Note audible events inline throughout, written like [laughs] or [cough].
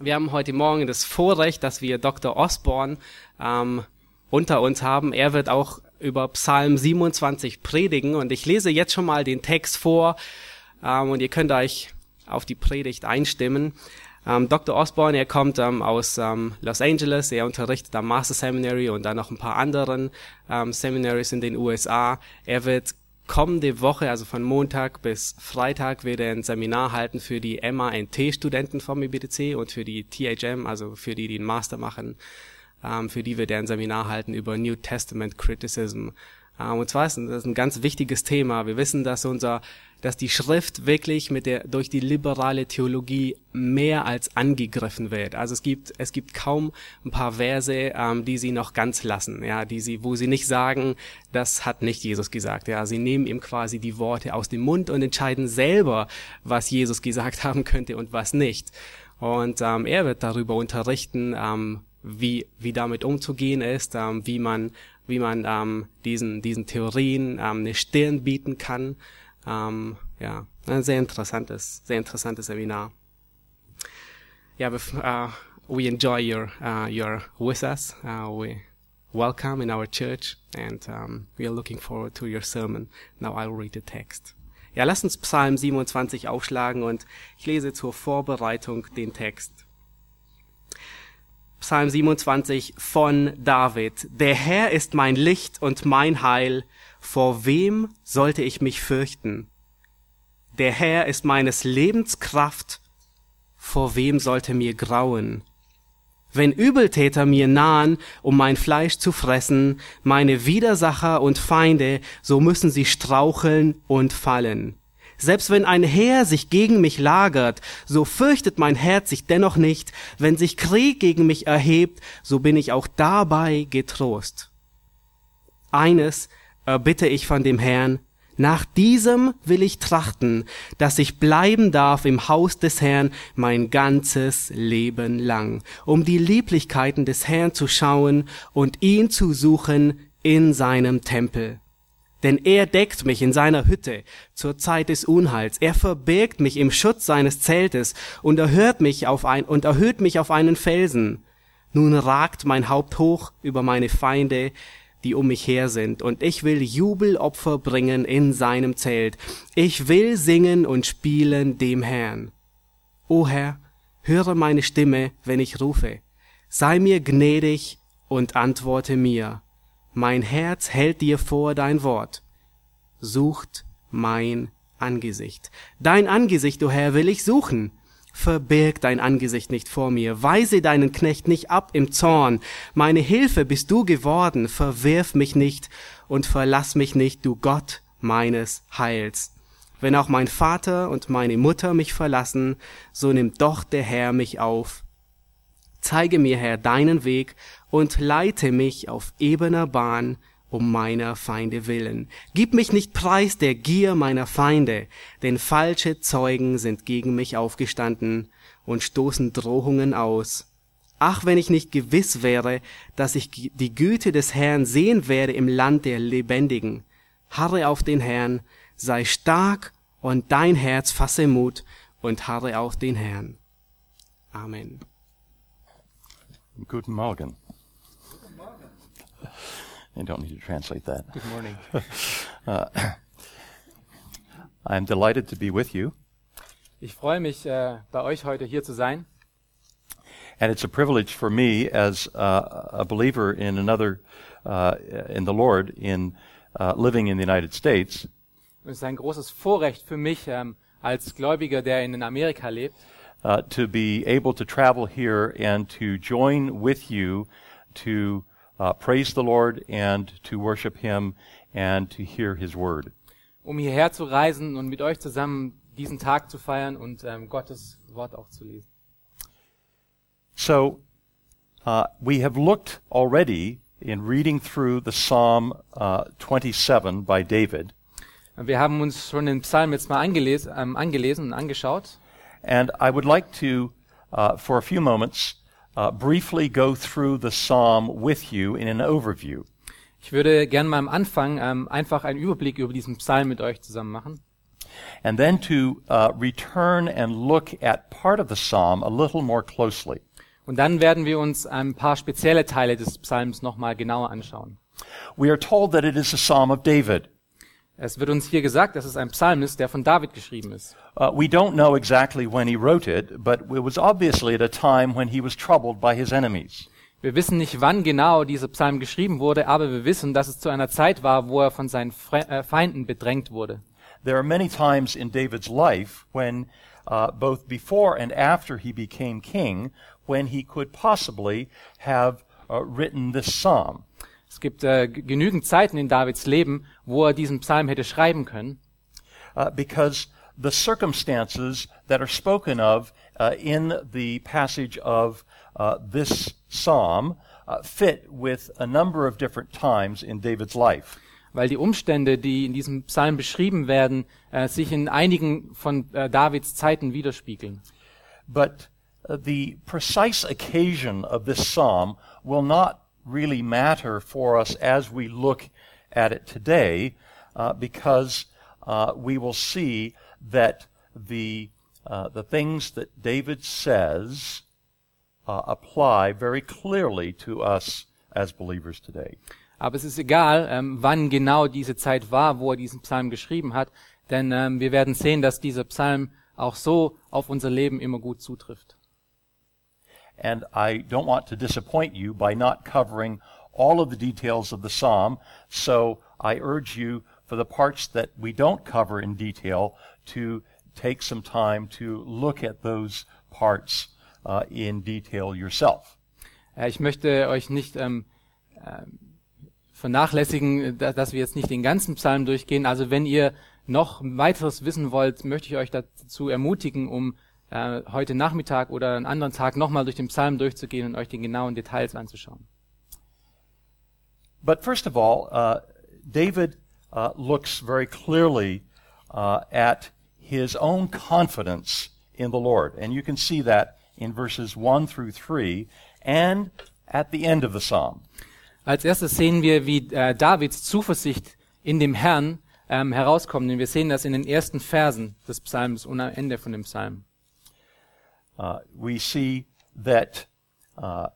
Wir haben heute Morgen das Vorrecht, dass wir Dr. Osborne ähm, unter uns haben. Er wird auch über Psalm 27 predigen und ich lese jetzt schon mal den Text vor ähm, und ihr könnt euch auf die Predigt einstimmen. Ähm, Dr. Osborne, er kommt ähm, aus ähm, Los Angeles, er unterrichtet am Master Seminary und dann noch ein paar anderen ähm, Seminaries in den USA. Er wird kommende Woche, also von Montag bis Freitag, wird er ein Seminar halten für die MANT-Studenten vom IBTC und für die THM, also für die, die einen Master machen, ähm, für die wird er ein Seminar halten über New Testament Criticism. Ähm, und zwar ist das ein ganz wichtiges Thema. Wir wissen, dass unser dass die Schrift wirklich mit der, durch die liberale Theologie mehr als angegriffen wird. Also es gibt, es gibt kaum ein paar Verse, ähm, die sie noch ganz lassen, ja, die sie, wo sie nicht sagen, das hat nicht Jesus gesagt, ja. Sie nehmen ihm quasi die Worte aus dem Mund und entscheiden selber, was Jesus gesagt [laughs] haben könnte und was nicht. Und ähm, er wird darüber unterrichten, ähm, wie, wie damit umzugehen ist, ähm, wie man, wie man ähm, diesen, diesen Theorien ähm, eine Stirn bieten kann. Ähm, ja, ein sehr interessantes, sehr interessantes Seminar. Ja, yeah, uh, we enjoy your uh, your with us. Uh, we welcome in our church, and um, we are looking forward to your sermon. Now I'll read the text. Ja, lass uns Psalm 27 aufschlagen und ich lese zur Vorbereitung den Text. Psalm 27 von David. Der Herr ist mein Licht und mein Heil vor wem sollte ich mich fürchten? Der Herr ist meines Lebens Kraft, vor wem sollte mir grauen? Wenn Übeltäter mir nahen, um mein Fleisch zu fressen, meine Widersacher und Feinde, so müssen sie straucheln und fallen. Selbst wenn ein Heer sich gegen mich lagert, so fürchtet mein Herz sich dennoch nicht. Wenn sich Krieg gegen mich erhebt, so bin ich auch dabei getrost. Eines erbitte ich von dem Herrn, nach diesem will ich trachten, dass ich bleiben darf im Haus des Herrn mein ganzes Leben lang, um die Lieblichkeiten des Herrn zu schauen und ihn zu suchen in seinem Tempel. Denn er deckt mich in seiner Hütte zur Zeit des Unheils. Er verbirgt mich im Schutz seines Zeltes und erhört mich auf ein, und erhöht mich auf einen Felsen. Nun ragt mein Haupt hoch über meine Feinde die um mich her sind, und ich will Jubelopfer bringen in seinem Zelt. Ich will singen und spielen dem Herrn. O Herr, höre meine Stimme, wenn ich rufe. Sei mir gnädig und antworte mir. Mein Herz hält dir vor dein Wort. Sucht mein Angesicht. Dein Angesicht, o Herr, will ich suchen verbirg dein Angesicht nicht vor mir, weise deinen Knecht nicht ab im Zorn, meine Hilfe bist du geworden, verwirf mich nicht und verlass mich nicht, du Gott meines Heils. Wenn auch mein Vater und meine Mutter mich verlassen, so nimmt doch der Herr mich auf. Zeige mir, Herr, deinen Weg und leite mich auf ebener Bahn, um meiner Feinde willen. Gib mich nicht preis der Gier meiner Feinde, denn falsche Zeugen sind gegen mich aufgestanden und stoßen Drohungen aus. Ach, wenn ich nicht gewiss wäre, dass ich die Güte des Herrn sehen werde im Land der Lebendigen. Harre auf den Herrn, sei stark und dein Herz fasse Mut und harre auf den Herrn. Amen. Guten Morgen. I don't need to translate that. Good morning. [laughs] uh, I'm delighted to be with you. Ich freue mich, äh, bei euch heute hier zu sein. And it's a privilege for me as uh, a believer in another, uh, in the Lord, in uh, living in the United States. Und es ist ein großes Vorrecht für mich ähm, als Gläubiger, der in Amerika lebt, uh, to be able to travel here and to join with you to uh, praise the Lord and to worship Him and to hear His word. um hierher zu reisen und mit euch zusammen diesen Tag zu feiern und ähm, Gottes Wort auch zu lesen. So, uh, we have looked already in reading through the Psalm uh, 27 by David. Wir haben uns schon den Psalm jetzt mal angelesen, ähm, angelesen und angeschaut. And I would like to, uh, for a few moments, uh, briefly go through the psalm with you in an overview. Ich würde gern mal am Anfang ähm, einfach einen Überblick über diesen Psalm mit euch zusammen machen. and then to uh, return and look at part of the psalm a little more closely. Und dann werden wir uns ein paar spezielle Teile des Psalms nochmal genauer anschauen. We are told that it is a psalm of David. Es wird uns hier gesagt, dass es ein Psalm ist, der von David geschrieben ist. Uh, we don't know exactly when he wrote it, but it was obviously at a time when he was troubled by his enemies. Wir wissen nicht, wann genau dieser Psalm geschrieben wurde, aber wir wissen, dass es zu einer Zeit war, wo er von seinen äh, Feinden bedrängt wurde. There are many times in David's life when, uh, both before and after he became king, when he could possibly have uh, written this psalm. Es gibt äh, genügend Zeiten in Davids Leben, wo er diesen Psalm hätte schreiben können, uh, because the circumstances that are spoken of uh, in the passage of uh, this psalm uh, fit with a number of different times in David's life. weil die Umstände, die in diesem Psalm beschrieben werden, äh, sich in einigen von äh, Davids Zeiten widerspiegeln. But uh, the precise occasion of this psalm will not really matter for us as we look at it today, uh, because uh, we will see that the uh, the things that David says uh, apply very clearly to us as believers today. Aber es ist egal, ähm, wann genau diese Zeit war, wo er diesen Psalm geschrieben hat, denn ähm, wir werden sehen, dass dieser Psalm auch so auf unser Leben immer gut zutrifft. And I don't want to disappoint you by not covering all of the details of the psalm, so I urge you for the parts that we don't cover in detail to take some time to look at those parts uh, in detail yourself. Äh, ich möchte euch nicht ähm, ähm, vernachlässigen, da- dass wir jetzt nicht den ganzen Psalm durchgehen. Also wenn ihr noch weiteres wissen wollt, möchte ich euch dazu ermutigen, um äh, heute Nachmittag oder einen anderen Tag nochmal durch den Psalm durchzugehen und euch die genauen Details anzuschauen. But first of all, uh, David uh, looks very clearly uh, at his own confidence in the Lord. And you can see that in verses 1 through 3 and at the end of the psalm. Als erstes sehen wir, wie äh, Davids Zuversicht in dem Herrn ähm, herauskommt. Und wir sehen das in den ersten Versen des Psalms und am Ende von dem Psalm. Uh, we see that uh,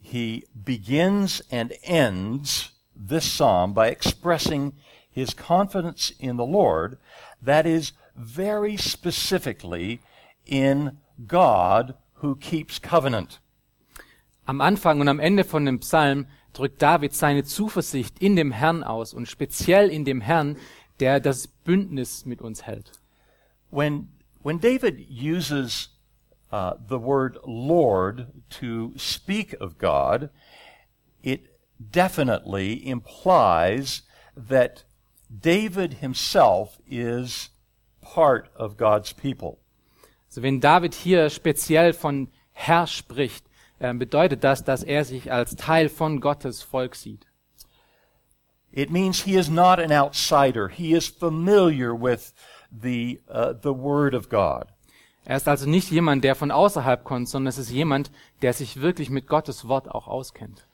he begins and ends this psalm by expressing his confidence in the Lord, that is, very specifically in God who keeps covenant. Am Anfang und am Ende von dem Psalm drückt David seine Zuversicht in dem Herrn aus und speziell in dem Herrn, der das Bündnis mit uns hält. When, when David uses uh, the word Lord to speak of God, it definitely implies that David himself is part of God's people. Also wenn David hier speziell von Herr spricht, äh, bedeutet das, dass er sich als Teil von Gottes Volk sieht. It means he is not an outsider. He is familiar with the, uh, the Word of God. Er ist also nicht jemand, der von außerhalb kommt, sondern es ist jemand, der sich wirklich mit Gottes Wort auch auskennt.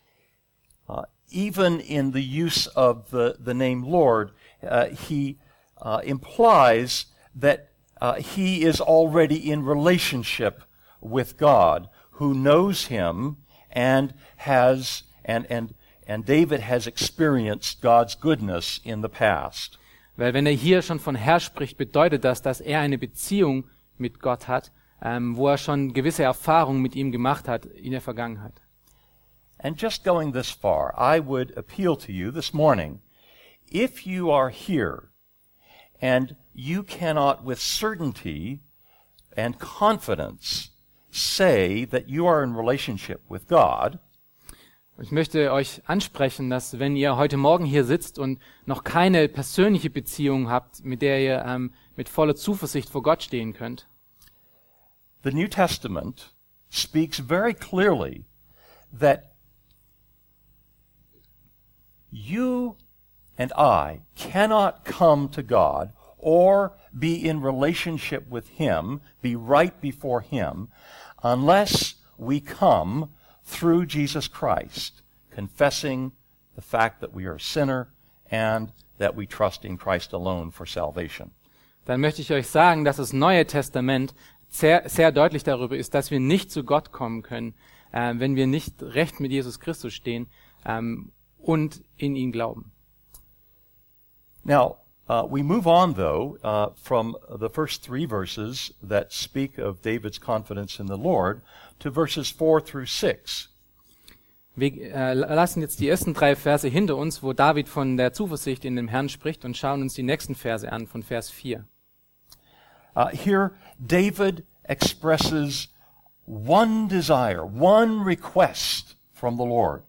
Uh, even in the use of the, the name Lord, uh, he uh, implies that uh, he is already in relationship with God, who knows him and has and and and David has experienced God's goodness in the past. Weil wenn er hier schon von Herr spricht, bedeutet das, dass er eine Beziehung mit Gott hat, ähm, wo er schon gewisse Erfahrungen mit ihm gemacht hat in der Vergangenheit. And just going this far, I would appeal to you this morning. If you are here and you cannot with certainty and confidence say that you are in relationship with God, Ich möchte euch ansprechen, dass wenn ihr heute Morgen hier sitzt und noch keine persönliche Beziehung habt, mit der ihr ähm, mit voller Zuversicht vor Gott stehen könnt, the New Testament speaks very clearly that you and I cannot come to God or be in relationship with Him, be right before Him, unless we come through Jesus Christ, confessing the fact that we are a sinner and that we trust in Christ alone for salvation. Dann möchte ich euch sagen, dass das Neue Testament sehr, sehr deutlich darüber ist, dass wir nicht zu Gott kommen können, äh, wenn wir nicht recht mit Jesus Christus stehen ähm, und in ihn glauben. Now, uh, we move on, though, uh, from the first three verses that speak of David's confidence in the Lord to verses 4 through 6. Wir äh, lassen jetzt die ersten drei Verse hinter uns, wo David von der Zuversicht in dem Herrn spricht und schauen uns die nächsten Verse an, von Vers 4. Uh, here, David expresses one desire, one request from the Lord.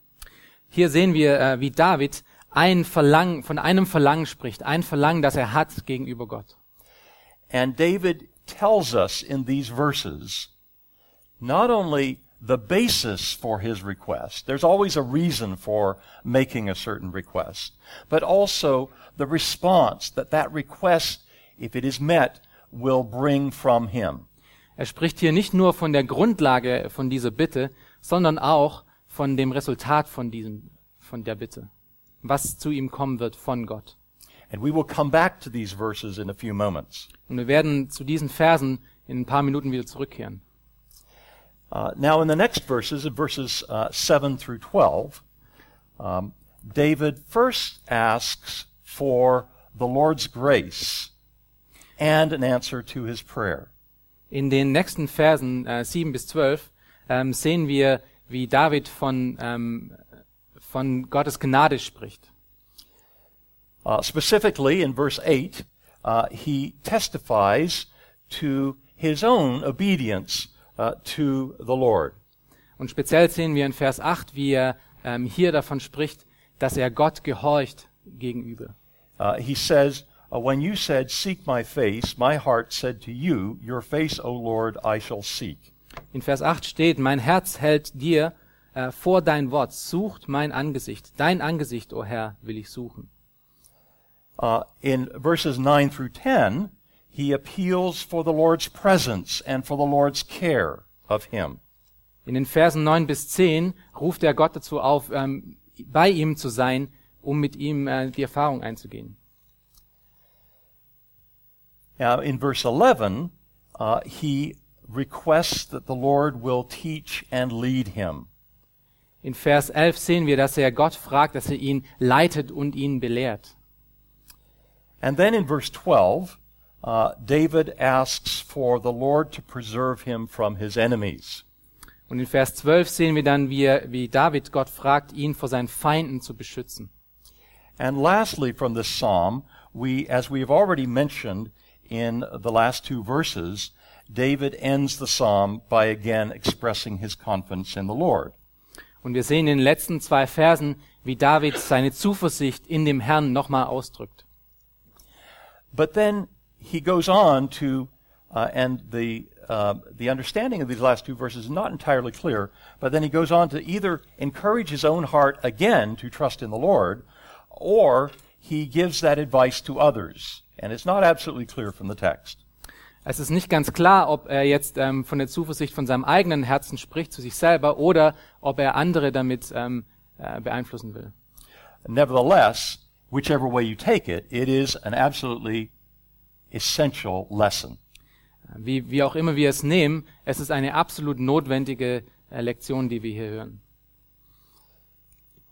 Hier sehen wir, äh, wie David ein Verlangen, von einem Verlangen spricht, ein Verlangen, das er hat gegenüber Gott. And David tells us in these verses not only the basis for his request, there's always a reason for making a certain request, but also the response that that request, if it is met, will bring from him. Er spricht hier nicht nur von der Grundlage von dieser Bitte, sondern auch von dem Resultat von diesem, von der Bitte. Was zu ihm kommen wird von Gott. And we will come back to these verses in a few moments. Und wir werden zu diesen Versen in ein paar Minuten wieder zurückkehren. Uh, now, in the next verses, in verses uh, 7 through 12, um, David first asks for the Lord's grace and an answer to his prayer. In den nächsten Versen äh, 7 bis 12 ähm, sehen wir, wie David von, ähm, von Gottes Gnade spricht. Uh, specifically, in verse 8, uh, he testifies to his own obedience uh, to the Lord. Und speziell sehen wir in Vers 8, wie er ähm, hier davon spricht, dass er Gott gehorcht gegenüber. Uh, he says, uh, When you said, Seek my face, my heart said to you, Your face, O Lord, I shall seek. In Vers 8 steht, mein Herz hält dir äh, vor dein Wort, sucht mein Angesicht. Dein Angesicht, o Herr, will ich suchen. Uh, in verses 9 through 10, he appeals for the Lord's presence and for the Lord's care of him. In den Versen 9 bis 10 ruft er Gott dazu auf, ähm, bei ihm zu sein, um mit ihm äh, die Erfahrung einzugehen. Now, in verse 11, uh, he requests that the Lord will teach and lead him. In Vers 11 sehen wir, dass er Gott fragt, dass er ihn leitet und ihn belehrt. And then in verse 12, uh, David asks for the Lord to preserve him from his enemies. Und in Vers 12 sehen wir dann, wie, er, wie David Gott fragt, ihn vor seinen Feinden zu beschützen. And lastly, from this psalm, we, as we have already mentioned in the last two verses, David ends the psalm by again expressing his confidence in the Lord. Und wir sehen in den letzten zwei Versen, wie David seine Zuversicht in dem Herrn nochmal ausdrückt. But then he goes on to, uh, and the uh, the understanding of these last two verses is not entirely clear. But then he goes on to either encourage his own heart again to trust in the Lord, or he gives that advice to others, and it's not absolutely clear from the text. Es ist nicht ganz klar, ob er jetzt ähm, von der Zuversicht von seinem eigenen Herzen spricht zu sich selber oder ob er andere damit ähm, äh, beeinflussen will. Nevertheless, whichever way you take it, it is an absolutely essential lesson. Wie, wie auch immer wir es nehmen, es ist eine absolut notwendige äh, Lektion, die wir hier hören.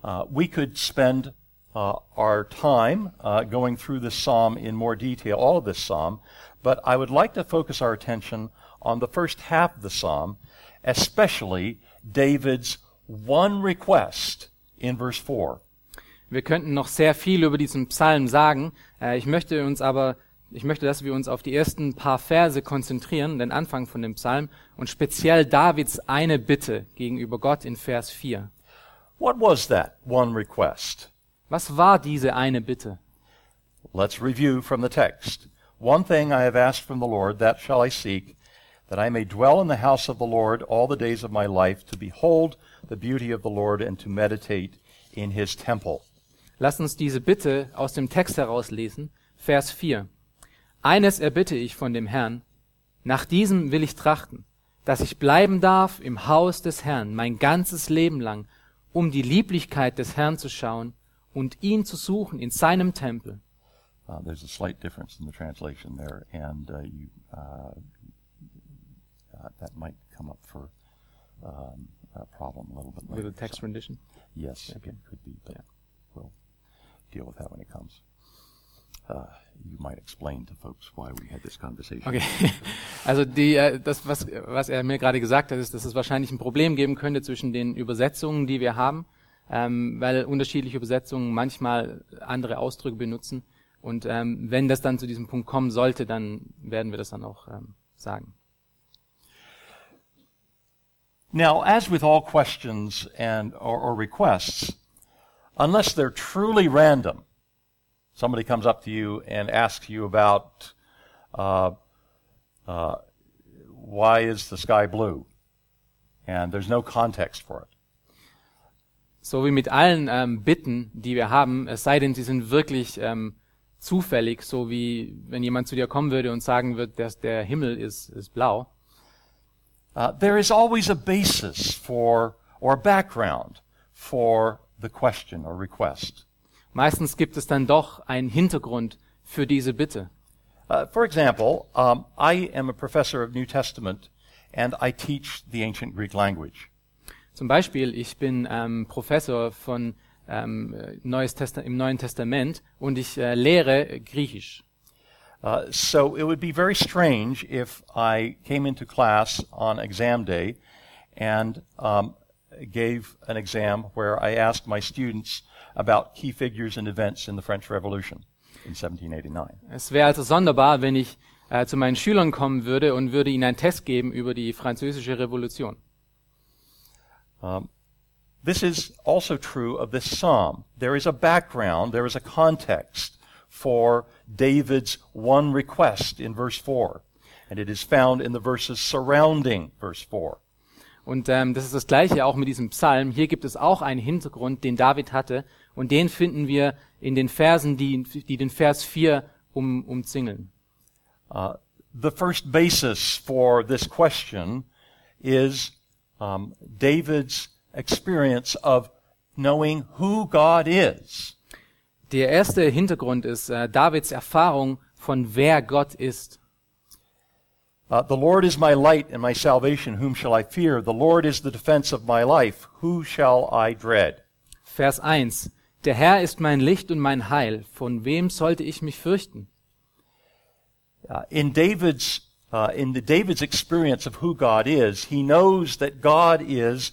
Uh, we could spend uh, our time uh, going through this psalm in more detail, all of this psalm, but I would like to focus our attention on the first half of the psalm, especially David's one request in verse 4. Wir könnten noch sehr viel über diesen Psalm sagen. Äh, ich möchte uns aber, ich möchte, dass wir uns auf die ersten paar Verse konzentrieren, den Anfang von dem Psalm und speziell Davids eine Bitte gegenüber Gott in Vers 4. What was that one request? Was war diese eine Bitte? Let's review from the text. One thing I have asked from the Lord, that shall I seek, that I may dwell in the house of the Lord all the days of my life, to behold the beauty of the Lord and to meditate in his temple. Lass uns diese Bitte aus dem Text herauslesen. Vers 4. Eines erbitte ich von dem Herrn, nach diesem will ich trachten, dass ich bleiben darf im Haus des Herrn mein ganzes Leben lang, um die Lieblichkeit des Herrn zu schauen und ihn zu suchen in seinem Tempel. Uh, there's a slight difference in the translation there, and uh, you, uh, uh, that might come up for um, a problem a little bit later. With the text So, rendition. yes, Okay. it could be, but Yeah. we'll deal with that when it comes. Uh, you might explain to folks why we had this conversation. Okay. [laughs] Also die, äh, das, was, was er mir gerade gesagt hat, ist, dass es wahrscheinlich ein Problem geben könnte zwischen den Übersetzungen, die wir haben, ähm, weil unterschiedliche Übersetzungen manchmal andere Ausdrücke benutzen. Und ähm, wenn das dann zu diesem Punkt kommen sollte, dann werden wir das dann auch ähm, sagen. Now, as with all questions and or, or requests, unless they're truly random, somebody comes up to you and asks you about uh, uh, why is the sky blue, and there's no context for it. So wie mit allen ähm, Bitten, die wir haben, es sei denn, sie sind wirklich ähm, zufällig, so wie wenn jemand zu dir kommen würde und sagen wird, dass der Himmel ist, ist blau. Uh, there is always a basis for or a background for the question or request. Meistens gibt es dann doch einen Hintergrund für diese Bitte. Uh, for example, um, I am a professor of New Testament, and I teach the ancient Greek language. Zum Beispiel, ich bin ähm, Professor von ähm, Neues Testa im Neuen Testament und ich äh, lehre Griechisch. Uh, so it would be very strange if I came into class on exam day and um, gave an exam where I asked my students about key figures and events in the French Revolution in 1789. Es wäre also sonderbar, wenn ich äh, zu meinen Schülern kommen würde und würde ihnen einen Test geben über die französische Revolution. Um, this is also true of this psalm. There is a background, there is a context for David's one request in verse 4, and it is found in the verses surrounding verse 4. Und ähm, das ist das Gleiche auch mit diesem Psalm. Hier gibt es auch einen Hintergrund, den David hatte, und den finden wir in den Versen, die, die den Vers 4 um, umzingeln. Uh, the first basis for this question is um, David's experience of knowing who God is. Der erste Hintergrund ist äh, Davids Erfahrung von wer Gott ist. Uh, the Lord is my light and my salvation. Whom shall I fear? The Lord is the defense of my life. Who shall I dread? Vers 1. Der Herr ist mein Licht und mein Heil. Von wem sollte ich mich fürchten? Uh, in David's uh, in the David's experience of who God is, he knows that God is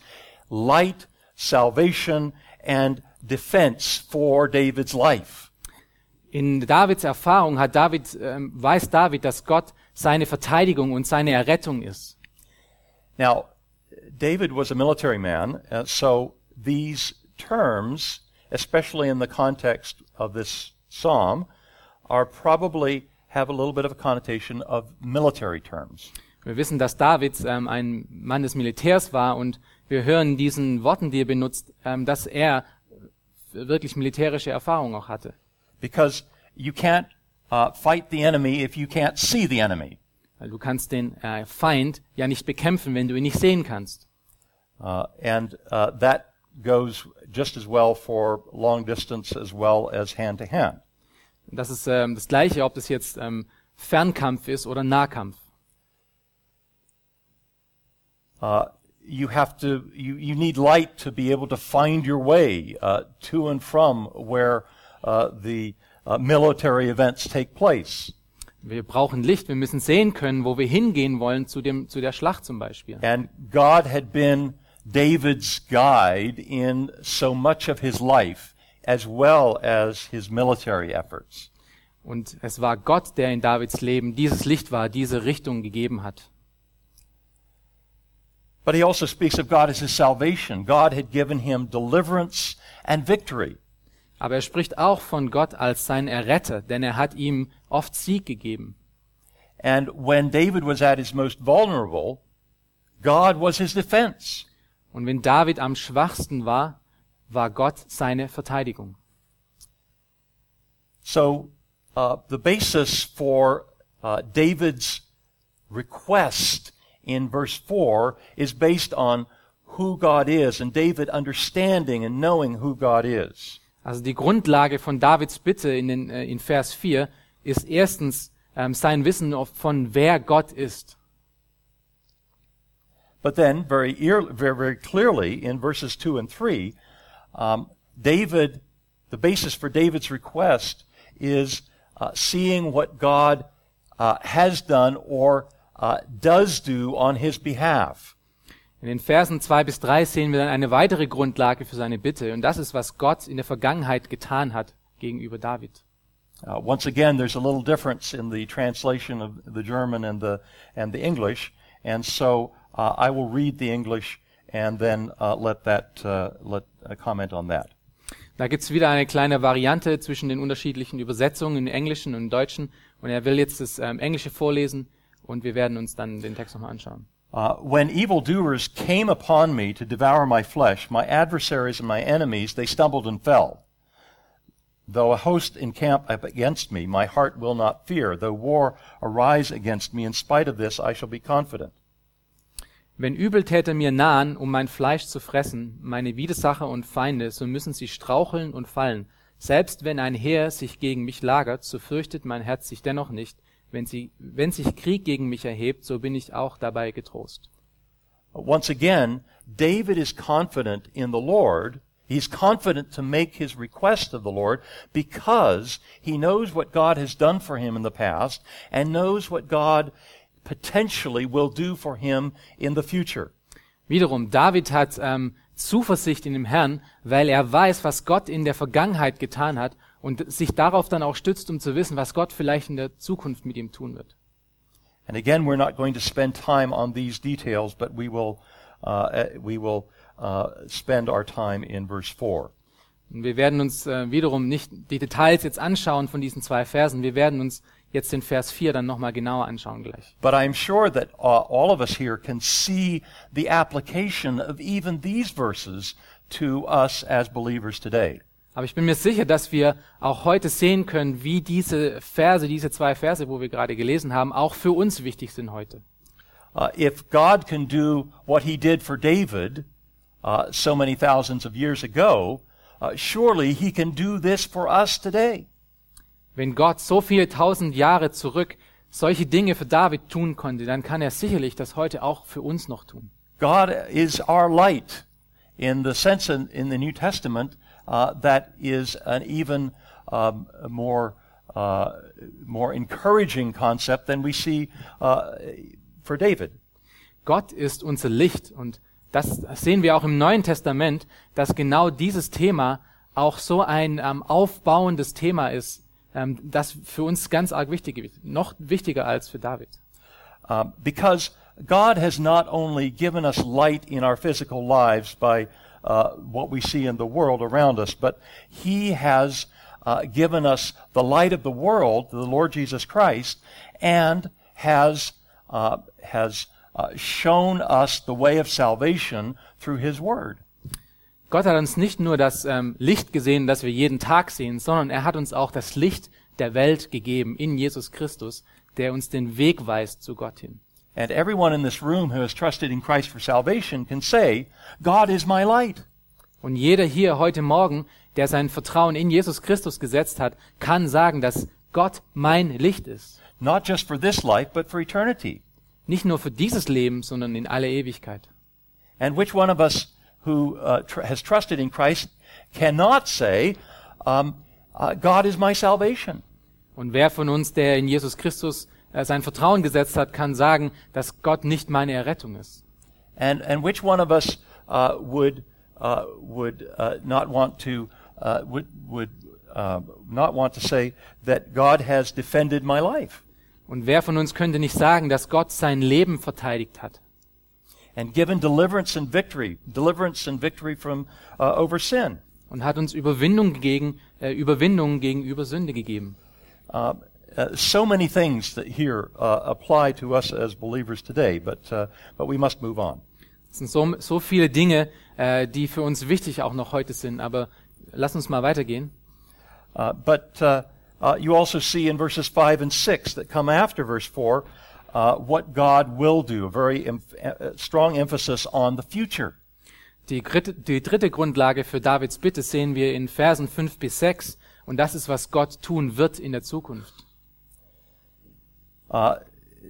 light, salvation, and defense for David's life. In Davids Erfahrung hat David, ähm, weiß David, dass Gott seine Verteidigung und seine Errettung ist. Now, David was a military man, uh, so these terms, especially in the context of this psalm, are probably have a little bit of a connotation of military terms. Wir wissen, dass David ähm, ein Mann des Militärs war und wir hören diesen Worten, die er benutzt, ähm, dass er wirklich militärische Erfahrung auch hatte. Because you can't uh, fight the enemy if you can't see the enemy. Weil du kannst den äh, Feind ja nicht bekämpfen, wenn du ihn nicht sehen kannst. Uh, and uh, that goes just as well for long distance as well as hand to hand. Das ist ähm, das Gleiche, ob das jetzt ähm, Fernkampf ist oder Nahkampf. Uh, you have to, you, you need light to be able to find your way uh, to and from where uh, the uh, military events take place. Wir brauchen Licht, wir müssen sehen können, wo wir hingehen wollen zu, dem, zu der Schlacht zum Beispiel. And God had been David's guide in so much of his life as well as his military efforts. Und es war Gott, der in Davids Leben dieses Licht war, diese Richtung gegeben hat. But he also speaks of God as his salvation. God had given him deliverance and victory. Aber er spricht auch von Gott als sein Erretter, denn er hat ihm oft Sieg gegeben. And when David was at his most vulnerable, God was his defense. Und wenn David am schwachsten war, war Gott seine Verteidigung. So uh, the basis for uh, David's request in verse 4 is based on who God is and David understanding and knowing who God is. Also die Grundlage von Davids Bitte in, den, äh, in Vers 4 ist erstens ähm, sein Wissen von wer Gott ist. But then, very, very clearly in verses 2 and 3, um, David, the basis for David's request is uh, seeing what God uh, has done or uh, does do on his behalf. In den Versen 2 bis 3 sehen wir dann eine weitere Grundlage für seine Bitte und das ist, was Gott in der Vergangenheit getan hat gegenüber David. Uh, once again, there's a little difference in the translation of the German and the and the English, and so uh, I will read the English and then uh, let that uh, let uh, comment on that. Da gibt's wieder eine kleine Variante zwischen den unterschiedlichen Übersetzungen im Englischen und im Deutschen und er will jetzt das ähm, Englische vorlesen und wir werden uns dann den Text nochmal anschauen. Uh, when evildoers came upon me to devour my flesh, my adversaries and my enemies, they stumbled and fell. Though a host encamp against me, my heart will not fear. Though war arise against me, in spite of this, I shall be confident. Wenn Übeltäter mir nahen, um mein Fleisch zu fressen, meine Widersacher und Feinde, so müssen sie straucheln und fallen. Selbst wenn ein Heer sich gegen mich lagert, so fürchtet mein Herz sich dennoch nicht. Wenn, sie, wenn sich Krieg gegen mich erhebt, so bin ich auch dabei getrost. Once again, David is confident in the Lord. He's confident to make his request of the Lord because he knows what God has done for him in the past and knows what God potentially will do for him in the future. Wiederum, David hat ähm, Zuversicht in dem Herrn, weil er weiß, was Gott in der Vergangenheit getan hat und sich darauf dann auch stützt, um zu wissen, was Gott vielleicht in der Zukunft mit ihm tun wird. And again, we're not going to spend time on these details, but we will, uh, we will uh, spend our time in verse 4. Und wir werden uns äh, wiederum nicht die Details jetzt anschauen von diesen zwei Versen. Wir werden uns jetzt den Vers 4 dann nochmal genauer anschauen gleich. But I'm sure that uh, all of us here can see the application of even these verses to us as believers today. Aber ich bin mir sicher, dass wir auch heute sehen können, wie diese Verse, diese zwei Verse, wo wir gerade gelesen haben, auch für uns wichtig sind heute. Uh, if God can do what he did for David uh, so many thousands of years ago, uh, surely he can do this for us today. Wenn Gott so viele tausend Jahre zurück solche Dinge für David tun konnte, dann kann er sicherlich das heute auch für uns noch tun. God is our light in the sense in, in the New Testament uh, that is an even um, more uh, more encouraging concept than we see uh, for David. Gott ist unser Licht und das sehen wir auch im Neuen Testament, dass genau dieses Thema auch so ein ähm, aufbauendes Thema ist, ähm, das für uns ganz arg wichtig ist, noch wichtiger als für David. Um, because God has not only given us light in our physical lives by uh, what we see in the world around us, but He has uh, given us the light of the world, the Lord Jesus Christ, and has uh, has uh, shown us the way of salvation through His Word. Gott hat uns nicht nur das ähm, Licht gesehen, das wir jeden Tag sehen, sondern er hat uns auch das Licht der Welt gegeben in Jesus Christus, der uns den Weg weist zu Gott hin. And everyone in this room who has trusted in Christ for salvation can say, God is my light. Und jeder hier heute Morgen, der sein Vertrauen in Jesus Christus gesetzt hat, kann sagen, dass Gott mein Licht ist. Not just for this life, but for eternity. Nicht nur für dieses Leben, sondern in alle Ewigkeit. And which one of us who uh, tr- has trusted in Christ cannot say, um, uh, God is my salvation? Und wer von uns, der in Jesus Christus äh, sein Vertrauen gesetzt hat, kann sagen, dass Gott nicht meine Errettung ist. And, and which one of us uh, would, uh, would uh, not want to, uh, would, would uh, not want to say that God has defended my life Und wer von uns könnte nicht sagen, dass Gott sein Leben verteidigt hat and given deliverance and victory, deliverance and victory from uh, over sin? und hat uns Überwindung gegen äh, Überwindung gegenüber Sünde gegeben? Uh, uh, so many things that here uh, apply to us as believers today, but uh, but we must move on. Es sind so, so viele Dinge, äh, die für uns wichtig auch noch heute sind, aber lass uns mal weitergehen. Uh, but uh, uh, you also see in verses five and six that come after verse four uh, what God will do. A very uh, strong emphasis on the future. die dritte, die dritte Grundlage für Davids Bitte sehen wir in Versen 5 bis 6 und das ist, was Gott tun wird in der Zukunft. Uh,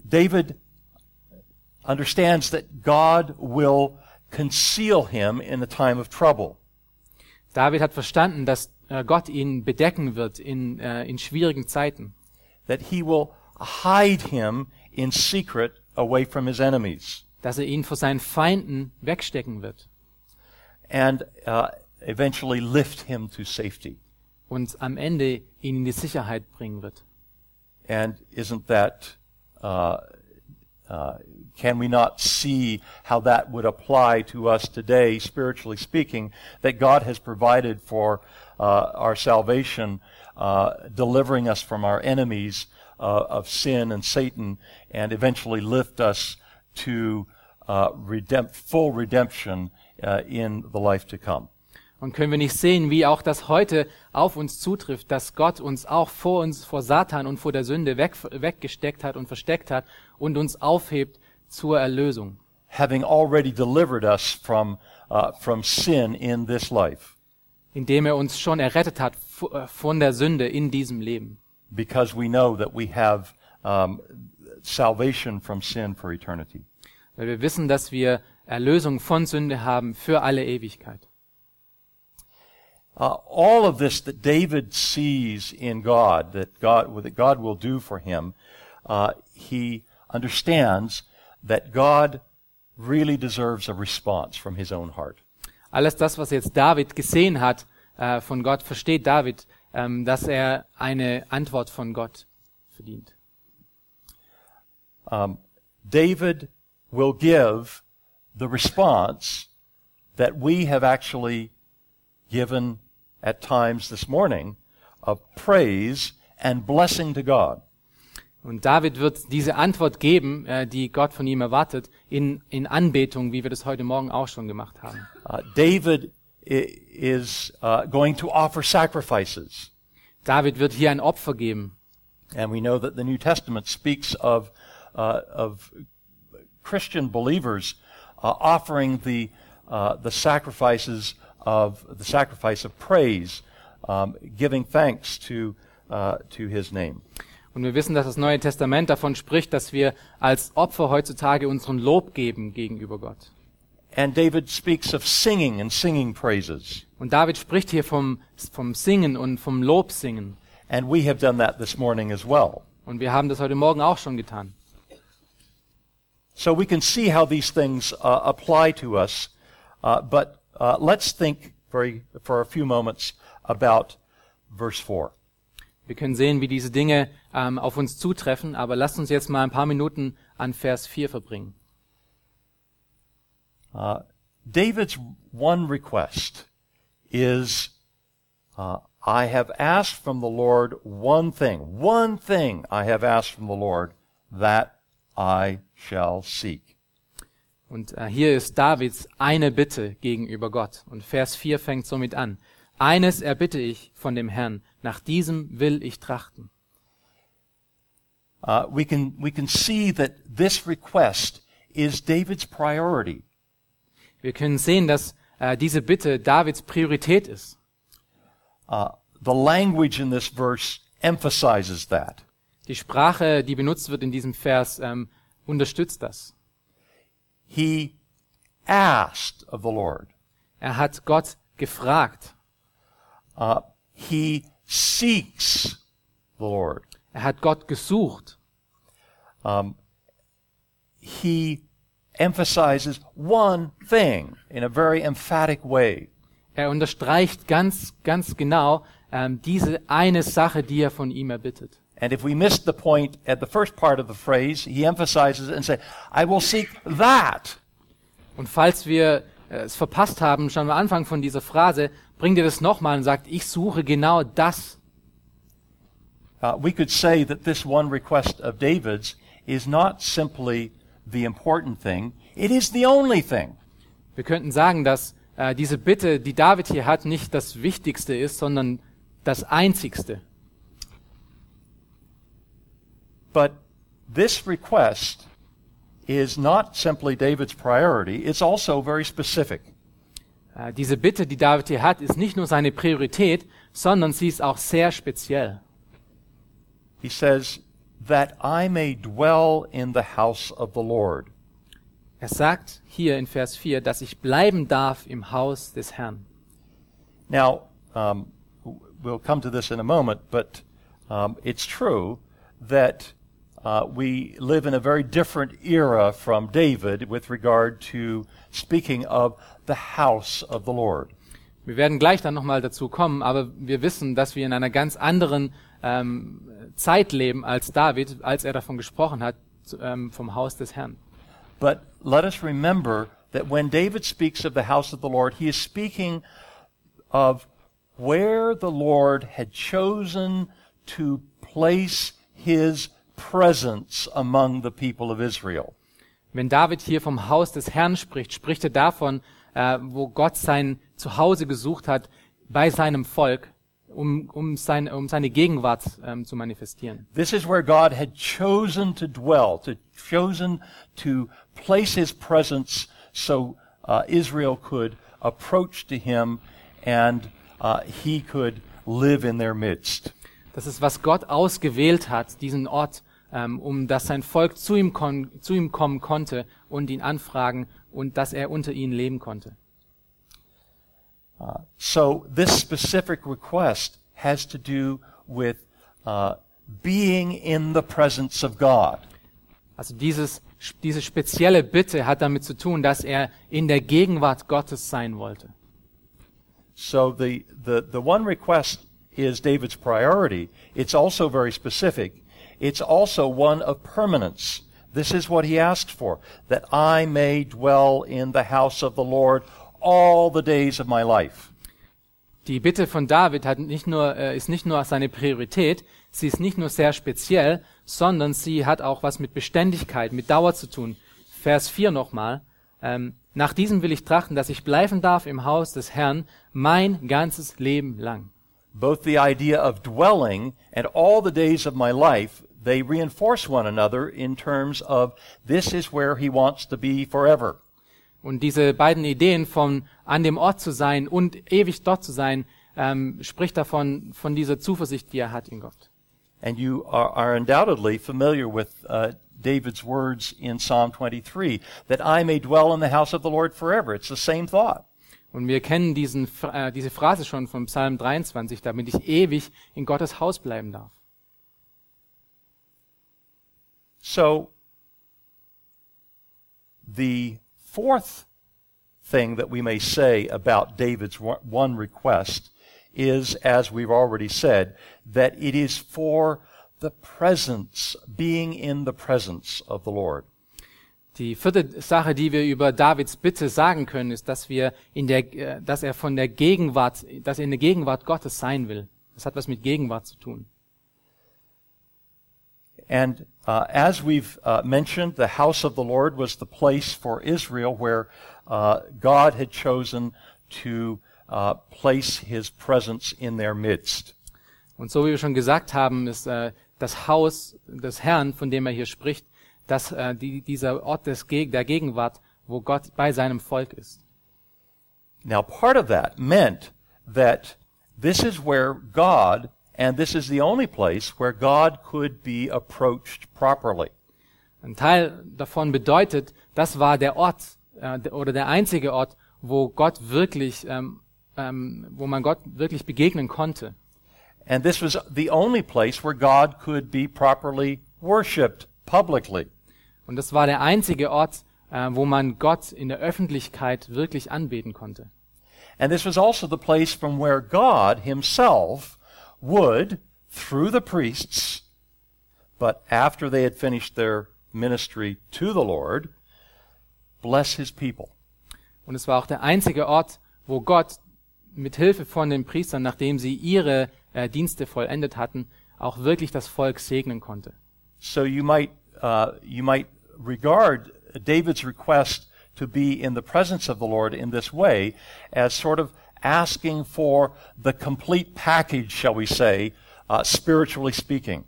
David understands that God will conceal him in the time of trouble. David hat verstanden, dass äh, Gott ihn bedecken wird in, äh, in schwierigen Zeiten. That he will hide him in secret away from his enemies. Dass er ihn vor seinen Feinden wegstecken wird. And uh, eventually lift him to safety. Und am Ende ihn in die Sicherheit bringen wird. And isn't that, uh, uh, can we not see how that would apply to us today, spiritually speaking, that God has provided for uh, our salvation, uh, delivering us from our enemies uh, of sin and Satan, and eventually lift us to uh, redemp- full redemption uh, in the life to come? Und können wir nicht sehen, wie auch das heute auf uns zutrifft, dass Gott uns auch vor uns, vor Satan und vor der Sünde weg, weggesteckt hat und versteckt hat und uns aufhebt zur Erlösung. Having already delivered us from, uh, from sin in this life. Indem er uns schon errettet hat äh, von der Sünde in diesem Leben. Because we know that we have um, salvation from sin for eternity. Weil wir wissen, dass wir Erlösung von Sünde haben für alle Ewigkeit. Uh, all of this that David sees in God, that God, that God will do for him, uh, he understands that God really deserves a response from his own heart. Alles das, was jetzt David gesehen hat äh, von Gott, versteht David, ähm, dass er eine Antwort von Gott verdient. Um, David will give the response that we have actually given at times this morning of praise and blessing to God. Und David wird diese Antwort geben, äh, die Gott von ihm erwartet, in, in Anbetung, wie wir das heute Morgen auch schon gemacht haben. Uh, David is uh, going to offer sacrifices. David wird hier ein Opfer geben. And we know that the New Testament speaks of, uh, of Christian believers uh, offering the, uh, the sacrifices of the sacrifice of praise, um, giving thanks to, uh, to his name. Und wir wissen, dass das Neue Testament davon spricht, dass wir als Opfer heutzutage unseren Lob geben gegenüber Gott. And David speaks of singing and singing praises. Und David spricht hier vom, vom Singen und vom Lobsingen. And we have done that this morning as well. Und wir haben das heute Morgen auch schon getan. So we can see how these things uh, apply to us, uh, but uh, let's think very, for a few moments about verse 4. Wir können sehen, wie diese Dinge ähm, auf uns zutreffen, aber lasst uns jetzt mal ein paar Minuten an Vers 4 verbringen. Uh, David's one request is, uh, I have asked from the Lord one thing, one thing I have asked from the Lord, that I shall seek. Und äh, hier ist Davids eine Bitte gegenüber Gott. Und Vers 4 fängt somit an. Eines erbitte ich von dem Herrn, nach diesem will ich trachten. Uh, we can we can see that this request is David's priority. Wir können sehen, dass äh, diese Bitte Davids Priorität ist. Uh, the language in this verse emphasizes that. Die Sprache, die benutzt wird in diesem Vers, ähm, unterstützt das. He asked of the Lord. Er hat Gott gefragt. Uh, he seeks the Lord. Er hat Gott gesucht. Um, he emphasizes one thing in a very emphatic way. Er unterstreicht ganz, ganz genau ähm, diese eine Sache, die er von ihm erbittet. And if we missed the point at the first part of the phrase, he emphasizes it and says, I will seek that. Und falls wir äh, es verpasst haben, schon am Anfang von dieser Phrase, bringt er das nochmal und sagt, ich suche genau das. Uh, we could say that this one request of David's is not simply the important thing, it is the only thing. Wir könnten sagen, dass äh, diese Bitte, die David hier hat, nicht das Wichtigste ist, sondern das Einzigste. But this request is not simply David's priority, it's also very specific. Äh, diese Bitte, die David hier hat, ist nicht nur seine Priorität, sondern sie ist auch sehr speziell. He says, That I may dwell in the house of the Lord. Er sagt hier in Vers 4, dass ich bleiben darf im Haus des Herrn. Now, um, we'll come to this in a moment, but um, it's true that uh, we live in a very different era from David with regard to speaking of the house of the Lord. Wir werden gleich dann nochmal dazu kommen, aber wir wissen, dass wir in einer ganz anderen ähm, Zeit leben als David, als er davon gesprochen hat, ähm, vom Haus des Herrn. But let us remember that when David speaks of the house of the Lord, he is speaking of where the Lord had chosen to place his presence among the people of Israel. Wenn David hier vom Haus des Herrn spricht, spricht er davon, äh, wo Gott sein Zuhause gesucht hat bei seinem Volk, um, um, sein, um seine Gegenwart ähm, zu manifestieren. This is where God had chosen to dwell, to chosen to place his presence so uh, Israel could approach to him and uh, he could live in their midst. Das ist, was Gott ausgewählt hat, diesen Ort, ähm, um dass sein Volk zu ihm, zu ihm kommen konnte und ihn anfragen und dass er unter ihnen leben konnte. Uh, so this specific request has to do with uh, being in the presence of God. Also dieses, diese spezielle Bitte hat damit zu tun, dass er in der Gegenwart Gottes sein wollte. So the, the, the one request is David's priority. It's also very specific. It's also one of permanence. This is what he asked for, that I may dwell in the house of the Lord all the days of my life. Die Bitte von David hat nicht nur, äh, ist nicht nur seine Priorität, sie ist nicht nur sehr speziell, sondern sie hat auch was mit Beständigkeit, mit Dauer zu tun. Vers 4 nochmal. Ähm, nach diesem will ich trachten, dass ich bleiben darf im Haus des Herrn mein ganzes Leben lang. Both the idea of dwelling and all the days of my life they reinforce one another in terms of this is where he wants to be forever. Und diese beiden Ideen von an dem Ort zu sein und ewig dort zu sein, ähm, spricht davon von dieser Zuversicht, die er hat in Gott. And you are, are undoubtedly familiar with uh, David's words in Psalm 23, that I may dwell in the house of the Lord forever. It's the same thought. Und wir kennen diesen, äh, diese Phrase schon vom Psalm 23, damit ich ewig in Gottes Haus bleiben darf. So, the fourth thing that we may say about David's one request is, as we've already said, that it is for the presence, being in the presence of the Lord. Die vierte Sache, die wir über Davids Bitte sagen können, ist, dass wir in der, äh, dass er von der Gegenwart, dass er in der Gegenwart Gottes sein will. Das hat was mit Gegenwart zu tun. And uh, as we've uh, mentioned, the house of the Lord was the place for Israel where uh, God had chosen to uh, place His presence in their midst. Und so wie wir schon gesagt haben, ist äh, das Haus des Herrn, von dem er hier spricht, dass äh, die, dieser Ort des Geg der Gegenwart, wo Gott bei seinem Volk ist. Now, part of that meant that this is where God And this is the only place where God could be approached properly. Ein Teil davon bedeutet, das war der Ort äh, oder der einzige Ort, wo Gott wirklich, ähm, ähm, wo man Gott wirklich begegnen konnte. And this was the only place where God could be properly worshipped publicly. Und das war der einzige Ort, äh, wo man Gott in der Öffentlichkeit wirklich anbeten konnte. And this was also the place from where God himself would, through the priests, but after they had finished their ministry to the Lord, bless his people. Und es war auch der einzige Ort, wo Gott mit Hilfe von den Priestern, nachdem sie ihre äh, Dienste vollendet hatten, auch wirklich das Volk segnen konnte. So you might uh, you might regard David's request to be in the presence of the Lord in this way as sort of asking for the complete package, shall we say, uh, spiritually speaking.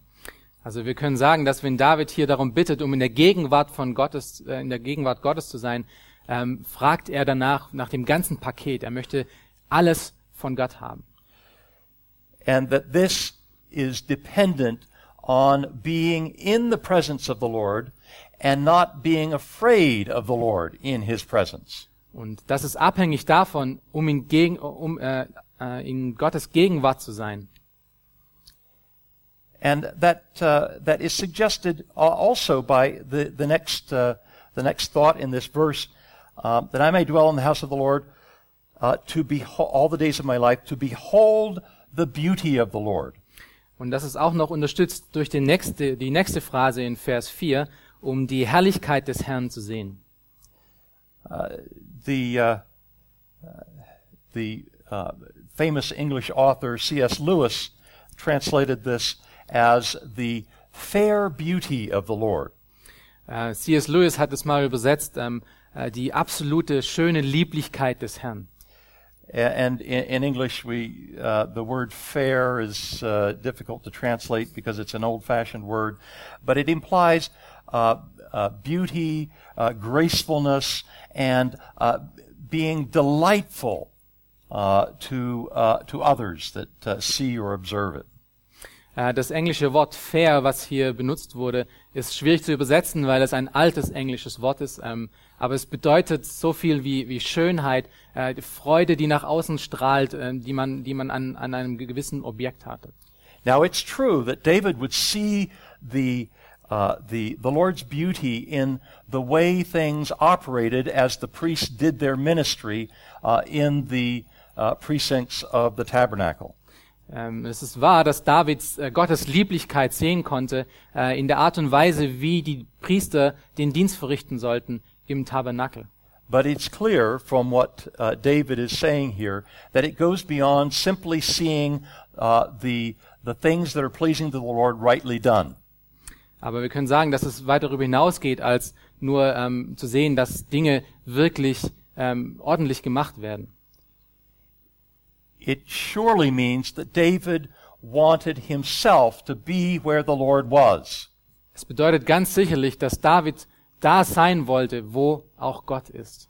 Also wir können sagen, dass wenn David hier darum bittet, um in der Gegenwart von Gottes, äh, in der Gegenwart Gottes zu sein, ähm, fragt er danach nach dem ganzen Paket. Er möchte alles von Gott haben. And that this is dependent on being in the presence of the Lord and not being afraid of the Lord in his presence. Und das ist abhängig davon, um in, gegen, um, äh, äh, in Gottes Gegenwart zu sein. And that, uh, that is suggested also by the, the, next, uh, the next thought in this verse, uh, that I may dwell in the house of the Lord uh, to behold, all the days of my life, to behold the beauty of the Lord. Und das ist auch noch unterstützt durch die nächste, die nächste Phrase in Vers 4, um die Herrlichkeit des Herrn zu sehen. Uh, the uh, the uh, famous English author C.S. Lewis translated this as the fair beauty of the Lord. Äh, C.S. Lewis hat es mal übersetzt, ähm, äh, die absolute schöne Lieblichkeit des Herrn. And in, in English, we uh, the word fair is uh, difficult to translate because it's an old-fashioned word, but it implies uh, beauty, uh, gracefulness, and uh, being delightful uh, to uh, to others that see or observe it. Äh, Das englische Wort fair, was hier benutzt wurde, ist schwierig zu übersetzen, weil es ein altes englisches Wort ist. ähm, Aber es bedeutet so viel wie, wie Schönheit, äh, die Freude, die nach außen strahlt, äh, die man, die man an, an einem gewissen Objekt hatte. Now it's true that David would see the uh, the the Lord's beauty in the way things operated as the priests did their ministry uh, in the uh, precincts of the tabernacle. Ähm, Es ist wahr, dass David äh, Gottes Lieblichkeit sehen konnte äh, in der Art und Weise, wie die Priester den Dienst verrichten sollten im Tabernakel. But it's clear from what uh, David is saying here that it goes beyond simply seeing uh, the the things that are pleasing to the Lord rightly done. Aber wir können sagen, dass es weit darüber hinausgeht, als nur ähm, zu sehen, dass Dinge wirklich ähm, ordentlich gemacht werden. It surely means that David wanted himself to be where the Lord was. Es bedeutet ganz sicherlich, dass David da sein wollte, wo auch Gott ist.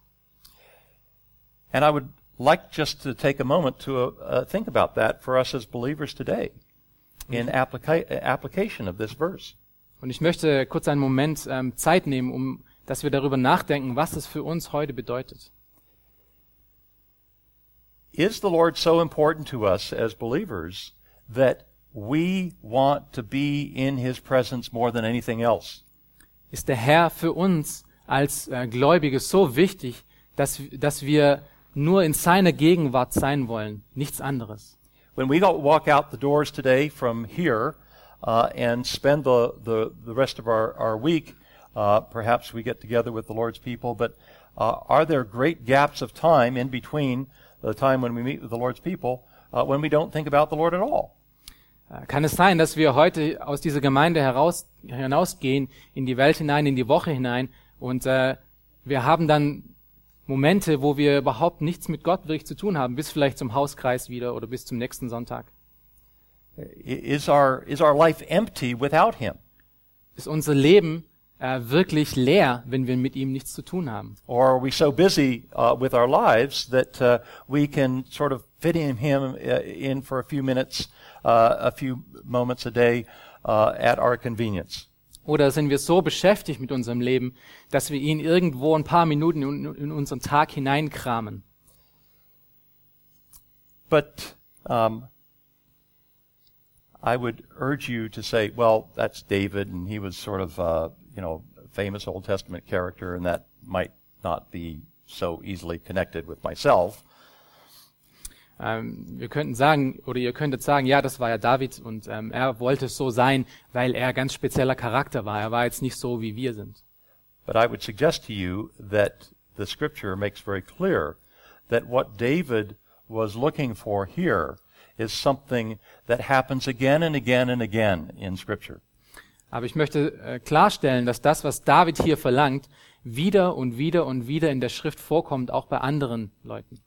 And I would like just to take a moment to uh, uh, think about that for us as believers today in applica- application of this verse. Und ich möchte kurz einen Moment ähm, Zeit nehmen, um dass wir darüber nachdenken, was es für uns heute bedeutet. Is the Lord so important to us as believers that we want to be in His presence more than anything else? Ist der Herr für uns als äh, Gläubige so wichtig, dass, dass wir nur in seiner Gegenwart sein wollen, nichts anderes? When we walk out the doors today from here uh, and spend the, the, the rest of our, our week, uh, perhaps we get together with the Lord's people, but uh, are there great gaps of time in between the time when we meet with the Lord's people uh, when we don't think about the Lord at all? Äh, Kann es sein, dass wir heute aus dieser Gemeinde heraus, hinausgehen, in die Welt hinein, in die Woche hinein und äh, wir haben dann Momente, wo wir überhaupt nichts mit Gott wirklich zu tun haben, bis vielleicht zum Hauskreis wieder oder bis zum nächsten Sonntag? Is our, is our life empty without Him? Ist unser Leben äh, wirklich leer, wenn wir mit ihm nichts zu tun haben? Or are we so busy uh, with our lives that uh, we can sort of fit in Him uh, in for a few minutes, uh, a few moments a day uh, at our convenience? Oder sind wir so beschäftigt mit unserem Leben, dass wir ihn irgendwo ein paar Minuten in, in unseren Tag hineinkramen? But um, I would urge you to say, well, that's David, and he was sort of, uh, you know, a famous Old Testament character, and that might not be so easily connected with myself. Ähm, wir könnten sagen, oder ihr könntet sagen, ja, das war ja David und ähm, er wollte so sein, weil er ganz spezieller Charakter war. Er war jetzt nicht so, wie wir sind. But I would suggest to you that the scripture makes very clear that what David was looking for here is something that happens again and again and again in scripture. Aber ich möchte äh, klarstellen, dass das, was David hier verlangt, wieder und wieder und wieder in der Schrift vorkommt, auch bei anderen Leuten.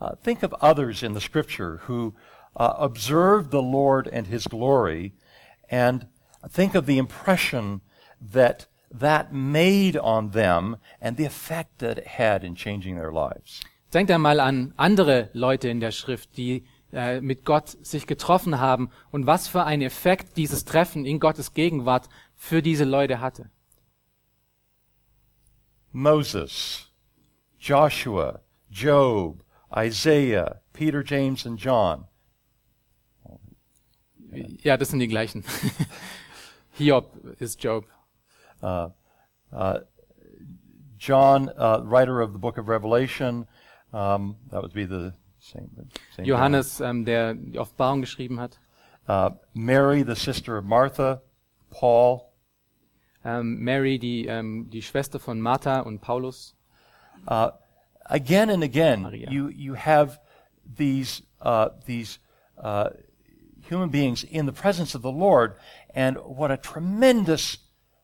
Uh, think of others in the scripture who uh, observed the Lord and his glory, and think of the impression that that made on them and the effect that it had in changing their lives. Denkt einmal an andere Leute in der Schrift, die äh, mit Gott sich getroffen haben und was für einen Effekt dieses Treffen in Gottes Gegenwart für diese Leute hatte. Moses, Joshua, Job, Isaiah, Peter, James, and John. Ja, das sind die gleichen. [laughs] Hiob ist Job. Uh, uh, John, uh, writer of the book of Revelation, um, that would be the same. same Johannes, ähm, der die Offenbarung geschrieben hat. Uh, Mary, the sister of Martha, Paul, Ähm, Mary, die, ähm, die Schwester von Martha und Paulus. Uh, again and again, Maria. you you have these uh, these uh, human beings in the presence of the Lord, and what a tremendous